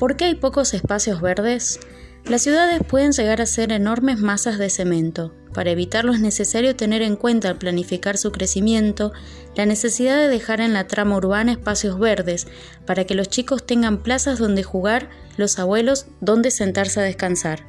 ¿Por qué hay pocos espacios verdes? Las ciudades pueden llegar a ser enormes masas de cemento. Para evitarlo es necesario tener en cuenta al planificar su crecimiento la necesidad de dejar en la trama urbana espacios verdes para que los chicos tengan plazas donde jugar, los abuelos donde sentarse a descansar.